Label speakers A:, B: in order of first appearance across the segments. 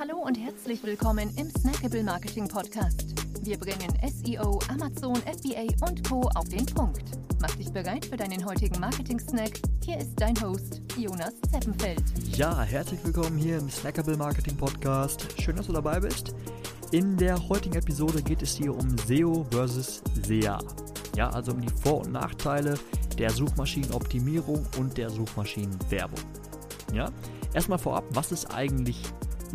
A: Hallo und herzlich willkommen im Snackable Marketing Podcast. Wir bringen SEO, Amazon, FBA und Co. auf den Punkt. Mach dich bereit für deinen heutigen Marketing-Snack. Hier ist dein Host, Jonas Zeppenfeld.
B: Ja, herzlich willkommen hier im Snackable Marketing Podcast. Schön, dass du dabei bist. In der heutigen Episode geht es hier um SEO versus SEA. Ja, also um die Vor- und Nachteile der Suchmaschinenoptimierung und der Suchmaschinenwerbung. Ja, erstmal vorab, was ist eigentlich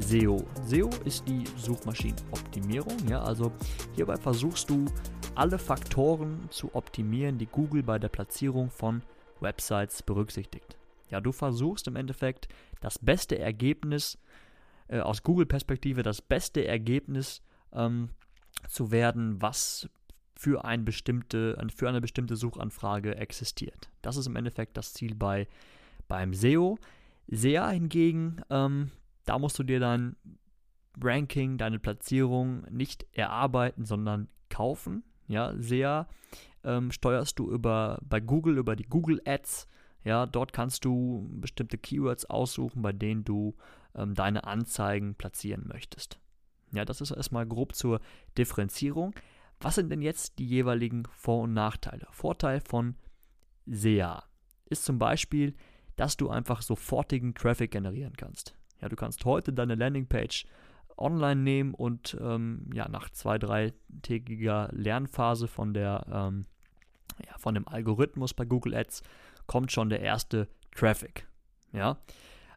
B: SEO? SEO ist die Suchmaschinenoptimierung. Ja, also hierbei versuchst du alle Faktoren zu optimieren, die Google bei der Platzierung von Websites berücksichtigt. Ja, du versuchst im Endeffekt das beste Ergebnis äh, aus Google-Perspektive, das beste Ergebnis ähm, zu werden, was für, ein bestimmte, für eine bestimmte Suchanfrage existiert. Das ist im Endeffekt das Ziel bei, beim SEO. SEA hingegen, ähm, da musst du dir dein Ranking, deine Platzierung nicht erarbeiten, sondern kaufen. Ja, SEA ähm, steuerst du über bei Google über die Google Ads. Ja, dort kannst du bestimmte Keywords aussuchen, bei denen du ähm, deine Anzeigen platzieren möchtest. Ja, das ist erstmal grob zur Differenzierung. Was sind denn jetzt die jeweiligen Vor- und Nachteile? Vorteil von SEA ist zum Beispiel, dass du einfach sofortigen Traffic generieren kannst. Ja, du kannst heute deine Landingpage online nehmen und ähm, ja, nach zwei, dreitägiger Lernphase von der ähm, ja, von dem Algorithmus bei Google Ads kommt schon der erste Traffic. Ja,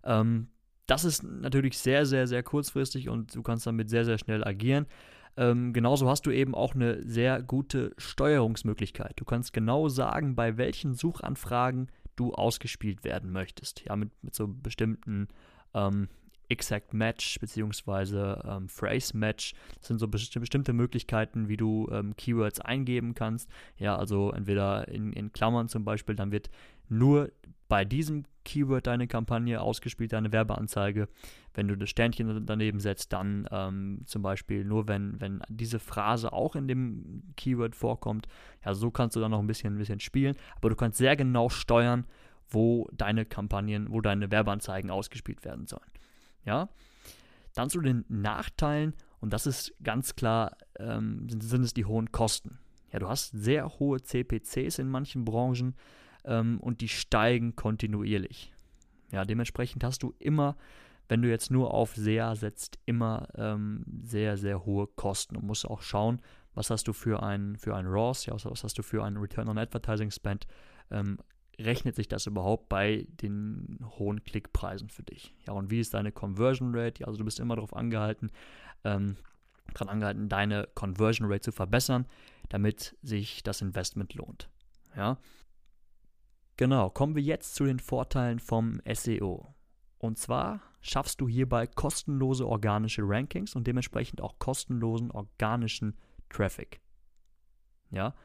B: ähm, das ist natürlich sehr, sehr, sehr kurzfristig und du kannst damit sehr, sehr schnell agieren. Ähm, genauso hast du eben auch eine sehr gute Steuerungsmöglichkeit. Du kannst genau sagen, bei welchen Suchanfragen du ausgespielt werden möchtest. Ja, mit, mit so bestimmten ähm, Exact Match bzw. Ähm, Phrase Match. Das sind so besti bestimmte Möglichkeiten, wie du ähm, Keywords eingeben kannst. Ja, also entweder in, in Klammern zum Beispiel, dann wird nur bei diesem Keyword deine Kampagne ausgespielt, deine Werbeanzeige. Wenn du das Sternchen daneben setzt, dann ähm, zum Beispiel nur, wenn, wenn diese Phrase auch in dem Keyword vorkommt. Ja, so kannst du dann noch ein bisschen, ein bisschen spielen. Aber du kannst sehr genau steuern, wo deine Kampagnen, wo deine Werbeanzeigen ausgespielt werden sollen. Ja, dann zu den Nachteilen und das ist ganz klar, ähm, sind, sind es die hohen Kosten. Ja, du hast sehr hohe CPCs in manchen Branchen ähm, und die steigen kontinuierlich. Ja, dementsprechend hast du immer, wenn du jetzt nur auf SEA setzt, immer ähm, sehr, sehr hohe Kosten und musst auch schauen, was hast du für ein, für ein ROAS, ja, was hast du für einen Return on Advertising Spend, ähm, rechnet sich das überhaupt bei den hohen Klickpreisen für dich? Ja, und wie ist deine Conversion Rate? Ja, also du bist immer darauf angehalten, ähm, daran angehalten, deine Conversion Rate zu verbessern, damit sich das Investment lohnt. Ja, Genau, kommen wir jetzt zu den Vorteilen vom SEO. Und zwar schaffst du hierbei kostenlose organische Rankings und dementsprechend auch kostenlosen organischen Traffic. Ja,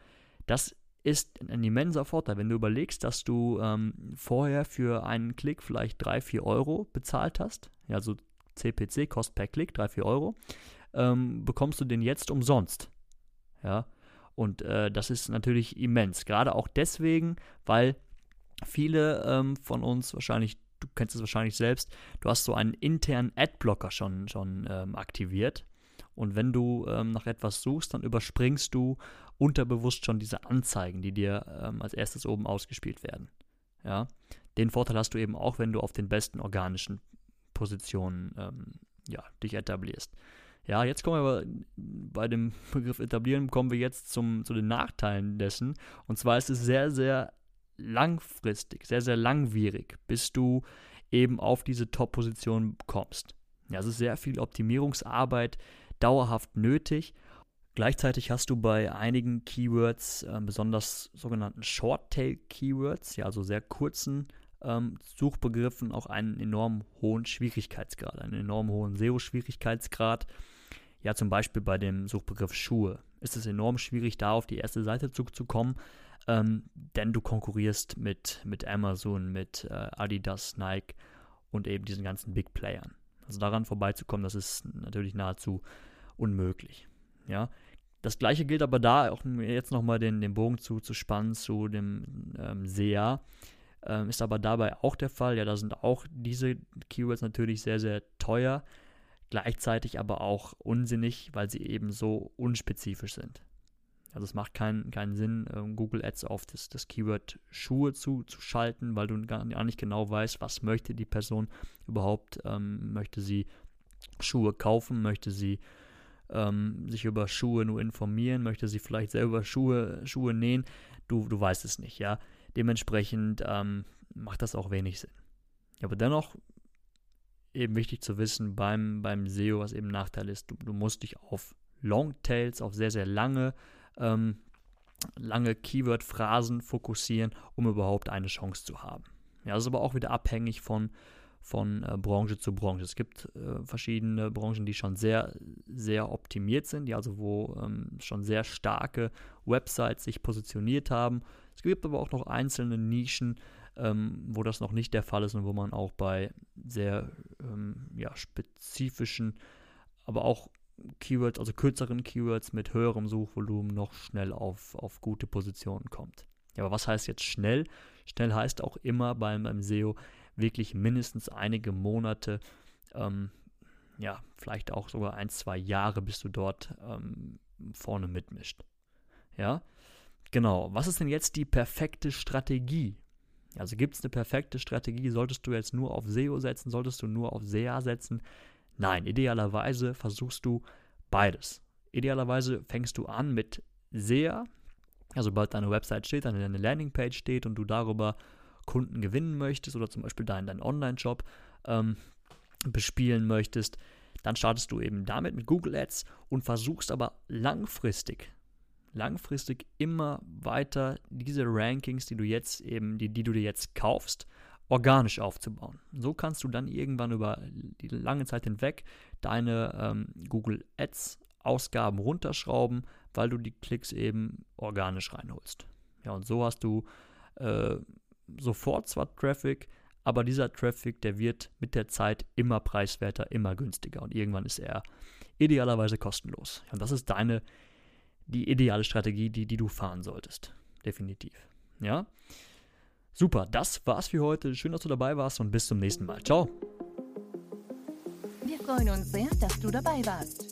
B: das ist ein immenser Vorteil, wenn du überlegst, dass du ähm, vorher für einen Klick vielleicht 3, 4 Euro bezahlt hast, ja, so CPC, Kost per Klick, 3, 4 Euro, ähm, bekommst du den jetzt umsonst. Ja, und äh, das ist natürlich immens, gerade auch deswegen, weil viele ähm, von uns wahrscheinlich, du kennst es wahrscheinlich selbst, du hast so einen internen Adblocker schon, schon ähm, aktiviert. Und wenn du ähm, nach etwas suchst, dann überspringst du unterbewusst schon diese Anzeigen, die dir ähm, als erstes oben ausgespielt werden. Ja? Den Vorteil hast du eben auch, wenn du auf den besten organischen Positionen ähm, ja, dich etablierst. Ja, jetzt kommen wir aber bei dem Begriff etablieren, kommen wir jetzt zum, zu den Nachteilen dessen. Und zwar ist es sehr, sehr langfristig, sehr, sehr langwierig, bis du eben auf diese Top-Position kommst. Ja, es ist sehr viel Optimierungsarbeit dauerhaft nötig. Gleichzeitig hast du bei einigen Keywords, äh, besonders sogenannten Short-Tail-Keywords, ja, also sehr kurzen ähm, Suchbegriffen, auch einen enorm hohen Schwierigkeitsgrad, einen enorm hohen SEO-Schwierigkeitsgrad. Ja, zum Beispiel bei dem Suchbegriff Schuhe ist es enorm schwierig, da auf die erste Seite zu, kommen, ähm, denn du konkurrierst mit, mit Amazon, mit äh, Adidas, Nike und eben diesen ganzen Big Playern. Also daran vorbeizukommen, das ist natürlich nahezu unmöglich. Ja, das gleiche gilt aber da, auch jetzt nochmal den, den Bogen zu, zu spannen zu dem ähm, SEA, ähm, ist aber dabei auch der Fall. Ja, da sind auch diese Keywords natürlich sehr, sehr teuer. gleichzeitig aber auch unsinnig, weil sie eben so unspezifisch sind. Also es macht keinen, keinen Sinn, ähm, Google Ads auf das, das Keyword Schuhe zu, zu schalten, weil du gar nicht genau weißt, was möchte die Person überhaupt. Ähm, möchte sie Schuhe kaufen, möchte sie ähm, sich über Schuhe nur informieren, möchte sie vielleicht selber Schuhe, Schuhe nähen. Du, du weißt es nicht, ja. Dementsprechend ähm, macht das auch wenig Sinn. Aber dennoch eben wichtig zu wissen beim, beim SEO, was eben Nachteil ist, du, du musst dich auf Longtails, auf sehr, sehr lange ähm, lange Keyword-Phrasen fokussieren, um überhaupt eine Chance zu haben. Ja, das ist aber auch wieder abhängig von, von äh, Branche zu Branche. Es gibt äh, verschiedene Branchen, die schon sehr, sehr optimiert sind, die also wo ähm, schon sehr starke Websites sich positioniert haben. Es gibt aber auch noch einzelne Nischen, ähm, wo das noch nicht der Fall ist und wo man auch bei sehr ähm, ja, spezifischen, aber auch Keywords, also kürzeren Keywords mit höherem Suchvolumen noch schnell auf, auf gute Positionen kommt. Ja, aber was heißt jetzt schnell? Schnell heißt auch immer beim, beim SEO wirklich mindestens einige Monate, ähm, ja, vielleicht auch sogar ein, zwei Jahre, bis du dort ähm, vorne mitmischt. Ja, genau. Was ist denn jetzt die perfekte Strategie? Also gibt es eine perfekte Strategie? Solltest du jetzt nur auf SEO setzen? Solltest du nur auf SEA setzen? Nein, idealerweise versuchst du beides. Idealerweise fängst du an mit SEA, also sobald deine Website steht, deine Landingpage steht und du darüber Kunden gewinnen möchtest oder zum Beispiel deinen, deinen Online-Shop ähm, bespielen möchtest, dann startest du eben damit mit Google Ads und versuchst aber langfristig, langfristig immer weiter diese Rankings, die du jetzt eben, die, die du dir jetzt kaufst, organisch aufzubauen. So kannst du dann irgendwann über die lange Zeit hinweg deine ähm, Google Ads Ausgaben runterschrauben, weil du die Klicks eben organisch reinholst. Ja, und so hast du äh, sofort zwar Traffic, aber dieser Traffic, der wird mit der Zeit immer preiswerter, immer günstiger und irgendwann ist er idealerweise kostenlos. Und das ist deine, die ideale Strategie, die, die du fahren solltest. Definitiv. Ja. Super, das war's für heute. Schön, dass du dabei warst und bis zum nächsten Mal. Ciao.
A: Wir freuen uns sehr, dass du dabei warst.